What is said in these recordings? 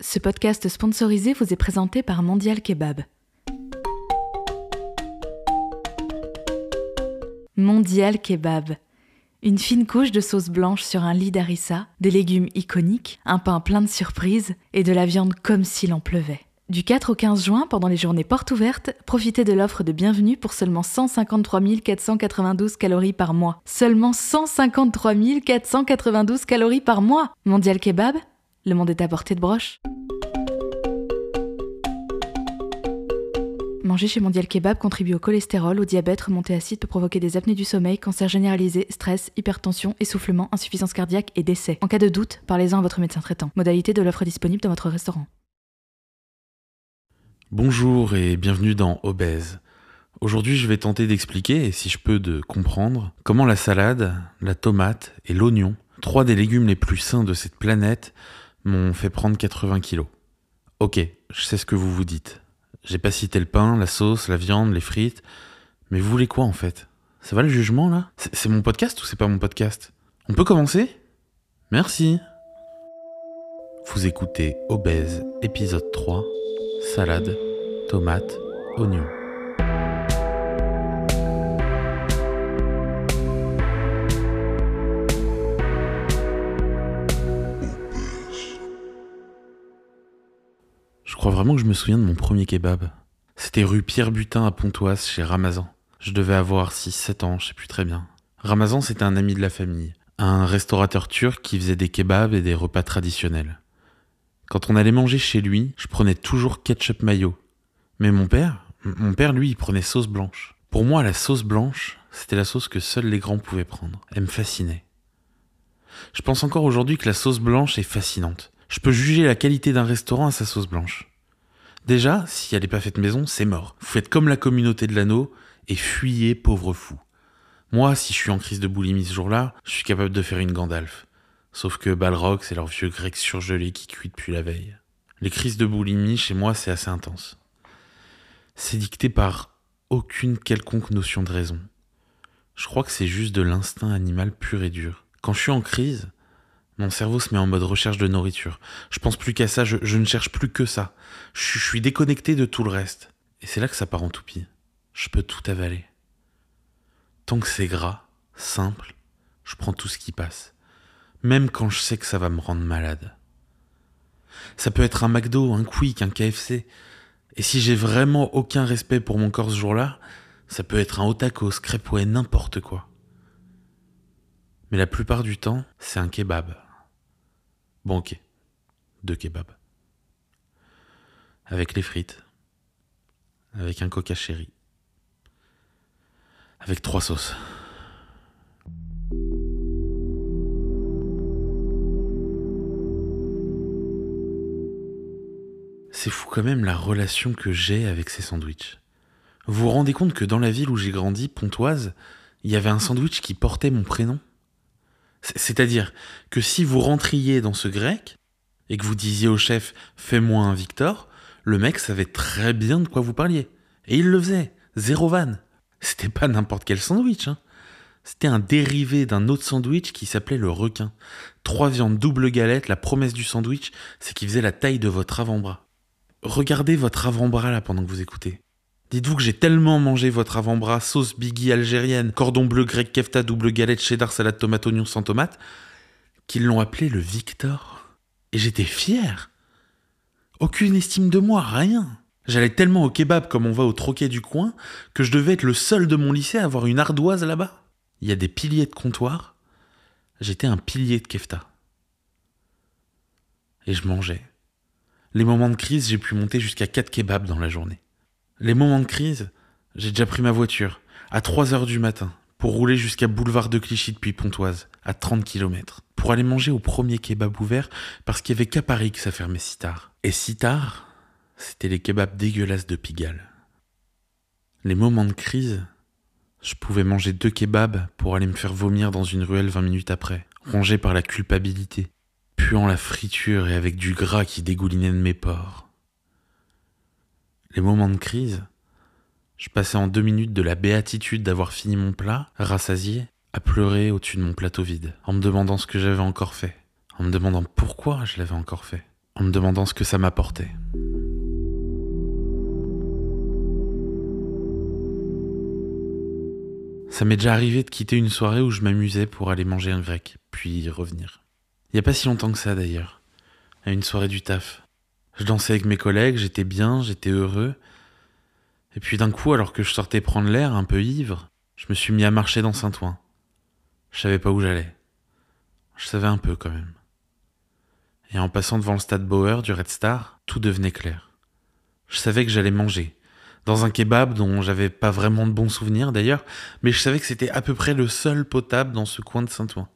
Ce podcast sponsorisé vous est présenté par Mondial Kebab. Mondial Kebab. Une fine couche de sauce blanche sur un lit d'harissa, des légumes iconiques, un pain plein de surprises et de la viande comme s'il en pleuvait. Du 4 au 15 juin, pendant les journées portes ouvertes, profitez de l'offre de bienvenue pour seulement 153 492 calories par mois. Seulement 153 492 calories par mois Mondial Kebab Le monde est de broche. Manger chez Mondial Kebab contribue au cholestérol, au diabète, remontée acide peut provoquer des apnées du sommeil, cancer généralisé, stress, hypertension, essoufflement, insuffisance cardiaque et décès. En cas de doute, parlez-en à votre médecin traitant. Modalité de l'offre disponible dans votre restaurant. Bonjour et bienvenue dans Obèse. Aujourd'hui, je vais tenter d'expliquer, et si je peux de comprendre, comment la salade, la tomate et l'oignon, trois des légumes les plus sains de cette planète, m'ont fait prendre 80 kilos. Ok, je sais ce que vous vous dites. J'ai pas cité le pain, la sauce, la viande, les frites, mais vous voulez quoi en fait? Ça va le jugement là? C'est mon podcast ou c'est pas mon podcast? On peut commencer? Merci. Vous écoutez Obèse, épisode 3, salade, tomate, oignon. Que je me souviens de mon premier kebab. C'était rue Pierre Butin à Pontoise, chez Ramazan. Je devais avoir 6-7 ans, je sais plus très bien. Ramazan, c'était un ami de la famille, un restaurateur turc qui faisait des kebabs et des repas traditionnels. Quand on allait manger chez lui, je prenais toujours ketchup mayo. Mais mon père, mon père, lui, il prenait sauce blanche. Pour moi, la sauce blanche, c'était la sauce que seuls les grands pouvaient prendre. Elle me fascinait. Je pense encore aujourd'hui que la sauce blanche est fascinante. Je peux juger la qualité d'un restaurant à sa sauce blanche. Déjà, si elle n'est pas faite maison, c'est mort. Vous faites comme la communauté de l'anneau et fuyez, pauvre fou. Moi, si je suis en crise de boulimie ce jour-là, je suis capable de faire une Gandalf. Sauf que Balrog, c'est leur vieux grec surgelé qui cuit depuis la veille. Les crises de boulimie, chez moi, c'est assez intense. C'est dicté par aucune quelconque notion de raison. Je crois que c'est juste de l'instinct animal pur et dur. Quand je suis en crise, mon cerveau se met en mode recherche de nourriture. Je pense plus qu'à ça, je, ne cherche plus que ça. Je, suis déconnecté de tout le reste. Et c'est là que ça part en toupie. Je peux tout avaler. Tant que c'est gras, simple, je prends tout ce qui passe. Même quand je sais que ça va me rendre malade. Ça peut être un McDo, un Quick, un KFC. Et si j'ai vraiment aucun respect pour mon corps ce jour-là, ça peut être un Otakos, crêpouet, n'importe quoi. Mais la plupart du temps, c'est un kebab. Ok. Deux kebabs. Avec les frites. Avec un coca chéri. Avec trois sauces. C'est fou quand même la relation que j'ai avec ces sandwichs. Vous vous rendez compte que dans la ville où j'ai grandi, Pontoise, il y avait un sandwich qui portait mon prénom C'est-à-dire que si vous rentriez dans ce grec et que vous disiez au chef fais-moi un Victor, le mec savait très bien de quoi vous parliez. Et il le faisait, zéro vanne. C'était pas n'importe quel sandwich, hein. C'était un dérivé d'un autre sandwich qui s'appelait le requin. Trois viandes double galette, la promesse du sandwich, c'est qu'il faisait la taille de votre avant-bras. Regardez votre avant-bras là pendant que vous écoutez. Dites-vous que j'ai tellement mangé votre avant-bras, sauce biggie algérienne, cordon bleu grec kefta, double galette, cheddar, salade tomate, oignon sans tomate, qu'ils l'ont appelé le Victor. Et j'étais fier. Aucune estime de moi, rien. J'allais tellement au kebab comme on va au troquet du coin que je devais être le seul de mon lycée à avoir une ardoise là-bas. Il y a des piliers de comptoir. J'étais un pilier de kefta. Et je mangeais. Les moments de crise, j'ai pu monter jusqu'à 4 kebabs dans la journée. Les moments de crise, j'ai déjà pris ma voiture à 3 heures du matin pour rouler jusqu'à boulevard de Clichy depuis Pontoise, à 30 km, pour aller manger au premier kebab ouvert parce qu'il y avait qu'à Paris que ça fermait si tard. Et si tard, c'était les kebabs dégueulasses de Pigalle. Les moments de crise, je pouvais manger deux kebabs pour aller me faire vomir dans une ruelle 20 minutes après, rongé par la culpabilité, puant la friture et avec du gras qui dégoulinait de mes pores. Les moments de crise, je passais en deux minutes de la béatitude d'avoir fini mon plat, rassasié, à pleurer au-dessus de mon plateau vide, en me demandant ce que j'avais encore fait, en me demandant pourquoi je l'avais encore fait. en me demandant ce que ça m'apportait. Ça m'est déjà arrivé de quitter une soirée où je m'amusais pour aller manger un grec, puis revenir. Il n'y a pas si longtemps que ça d'ailleurs, à une soirée du taf. Je dansais avec mes collègues, j'étais bien, j'étais heureux. Et puis d'un coup, alors que je sortais prendre l'air, un peu ivre, je me suis mis à marcher dans Saint-Ouen. Je savais pas où j'allais. Je savais un peu quand même. Et en passant devant le stade Bauer du Red Star, tout devenait clair. Je savais que j'allais manger, dans un kebab dont j'avais pas vraiment de bons souvenirs d'ailleurs, mais je savais que c'était à peu près le seul potable dans ce coin de Saint-Ouen.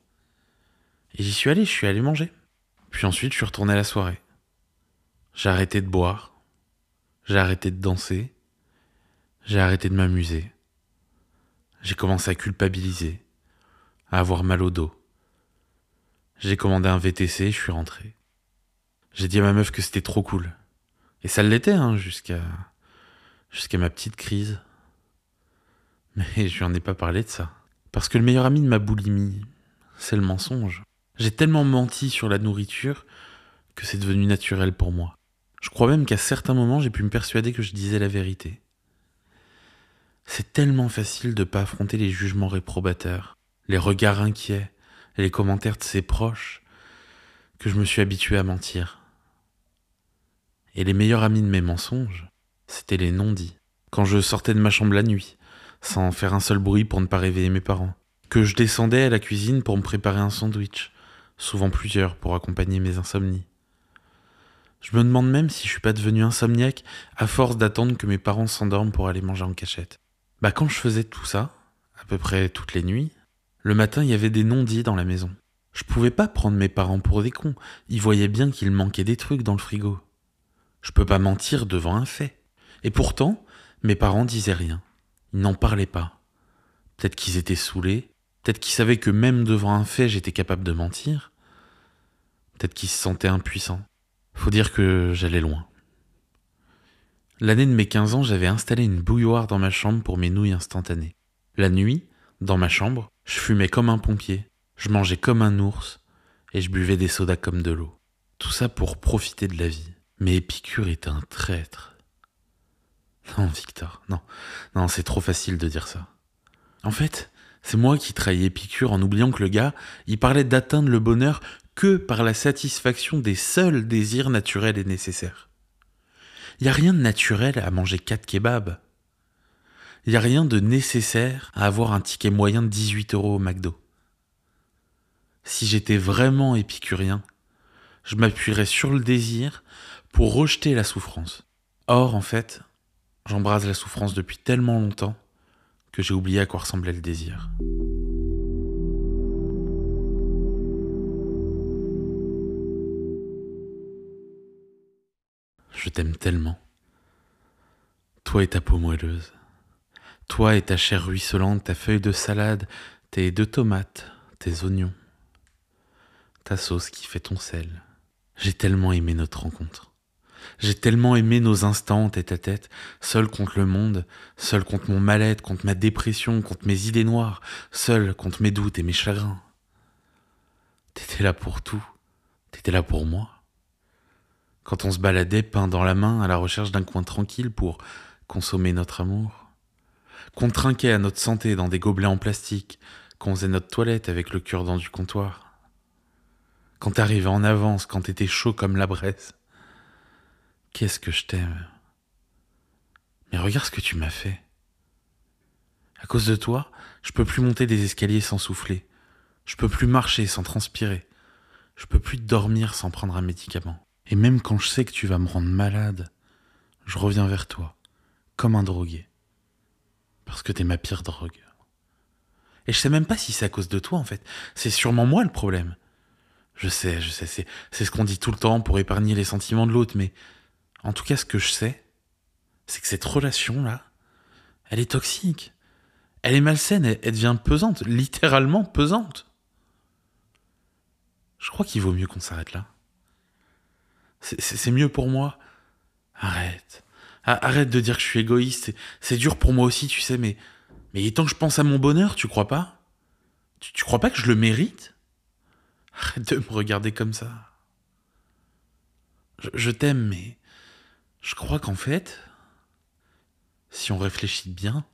Et j'y suis allé, je suis allé manger. Puis ensuite, je suis retourné à la soirée. J'ai arrêté de boire, j'ai arrêté de danser, j'ai arrêté de m'amuser. J'ai commencé à culpabiliser, à avoir mal au dos. J'ai commandé un VTC, je suis rentré. J'ai dit à ma meuf que c'était trop cool. Et ça l'était, hein, jusqu'à jusqu'à ma petite crise. Mais je lui en ai pas parlé de ça. Parce que le meilleur ami de ma boulimie, c'est le mensonge. J'ai tellement menti sur la nourriture que c'est devenu naturel pour moi. Je crois même qu'à certains moments, j'ai pu me persuader que je disais la vérité. C'est tellement facile de pas affronter les jugements réprobateurs, les regards inquiets et les commentaires de ses proches que je me suis habitué à mentir. Et les meilleurs amis de mes mensonges, c'était les non-dits. Quand je sortais de ma chambre la nuit, sans faire un seul bruit pour ne pas réveiller mes parents. Que je descendais à la cuisine pour me préparer un sandwich, souvent plusieurs pour accompagner mes insomnies. Je me demande même si je suis pas devenu insomniaque à force d'attendre que mes parents s'endorment pour aller manger en cachette. Bah quand je faisais tout ça, à peu près toutes les nuits, le matin il y avait des non-dits dans la maison. Je pouvais pas prendre mes parents pour des cons, ils voyaient bien qu'il manquait des trucs dans le frigo. Je peux pas mentir devant un fait. Et pourtant, mes parents disaient rien. Ils n'en parlaient pas. Peut-être qu'ils étaient saoulés, peut-être qu'ils savaient que même devant un fait j'étais capable de mentir. Peut-être qu'ils se sentaient impuissants. Faut dire que j'allais loin. L'année de mes 15 ans, j'avais installé une bouilloire dans ma chambre pour mes nouilles instantanées. La nuit, dans ma chambre, je fumais comme un pompier, je mangeais comme un ours, et je buvais des sodas comme de l'eau. Tout ça pour profiter de la vie. Mais Épicure est un traître. Non, Victor, non, non, c'est trop facile de dire ça. En fait, c'est moi qui trahis Épicure en oubliant que le gars, il parlait d'atteindre le bonheur que par la satisfaction des seuls désirs naturels et nécessaires. Il n'y a rien de naturel à manger quatre kebabs. Il n'y a rien de nécessaire à avoir un ticket moyen de 18 euros au McDo. Si j'étais vraiment épicurien, je m'appuierais sur le désir pour rejeter la souffrance. Or, en fait, j'embrase la souffrance depuis tellement longtemps que j'ai oublié à quoi ressemblait le désir. Je t'aime tellement. Toi et ta peau moelleuse. Toi et ta chair ruisselante, ta feuille de salade, tes deux tomates, tes oignons. Ta sauce qui fait ton sel. J'ai tellement aimé notre rencontre. J'ai tellement aimé nos instants tête à tête, seul contre le monde, seul contre mon mal-être, contre ma dépression, contre mes idées noires, seul contre mes doutes et mes chagrins. T'étais là pour tout. T'étais là pour moi quand on se baladait pain dans la main à la recherche d'un coin tranquille pour consommer notre amour, qu'on trinquait à notre santé dans des gobelets en plastique, qu'on faisait notre toilette avec le cure-dent du comptoir, quand t'arrivais en avance, quand t'étais chaud comme la braise. Qu'est-ce que je t'aime. Mais regarde ce que tu m'as fait. À cause de toi, je peux plus monter des escaliers sans souffler. Je peux plus marcher sans transpirer. Je peux plus dormir sans prendre un médicament. Et même quand je sais que tu vas me rendre malade, je reviens vers toi, comme un drogué. Parce que t'es ma pire drogue. Et je sais même pas si c'est à cause de toi, en fait. C'est sûrement moi le problème. Je sais, je sais, c'est, ce qu'on dit tout le temps pour épargner les sentiments de l'autre, mais en tout cas, ce que je sais, c'est que cette relation-là, elle est toxique. Elle est malsaine, elle, elle devient pesante, littéralement pesante. Je crois qu'il vaut mieux qu'on s'arrête là. C'est mieux pour moi. Arrête. Arrête de dire que je suis égoïste. C'est dur pour moi aussi, tu sais, mais, mais tant que je pense à mon bonheur, tu crois pas? Tu, crois pas que je le mérite? Arrête de me regarder comme ça. Je, je t'aime, mais je crois qu'en fait, si on réfléchit bien,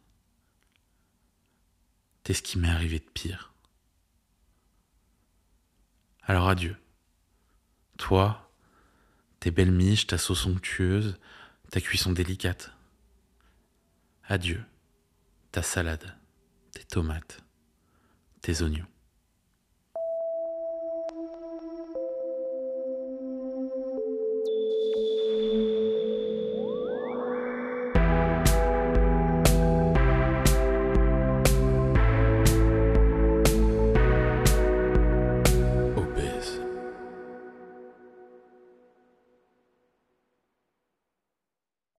t'es ce qui m'est arrivé de pire. Alors adieu. Toi, tes belles miches, ta sauce onctueuse, ta cuisson délicate. Adieu. Ta salade, tes tomates, tes oignons.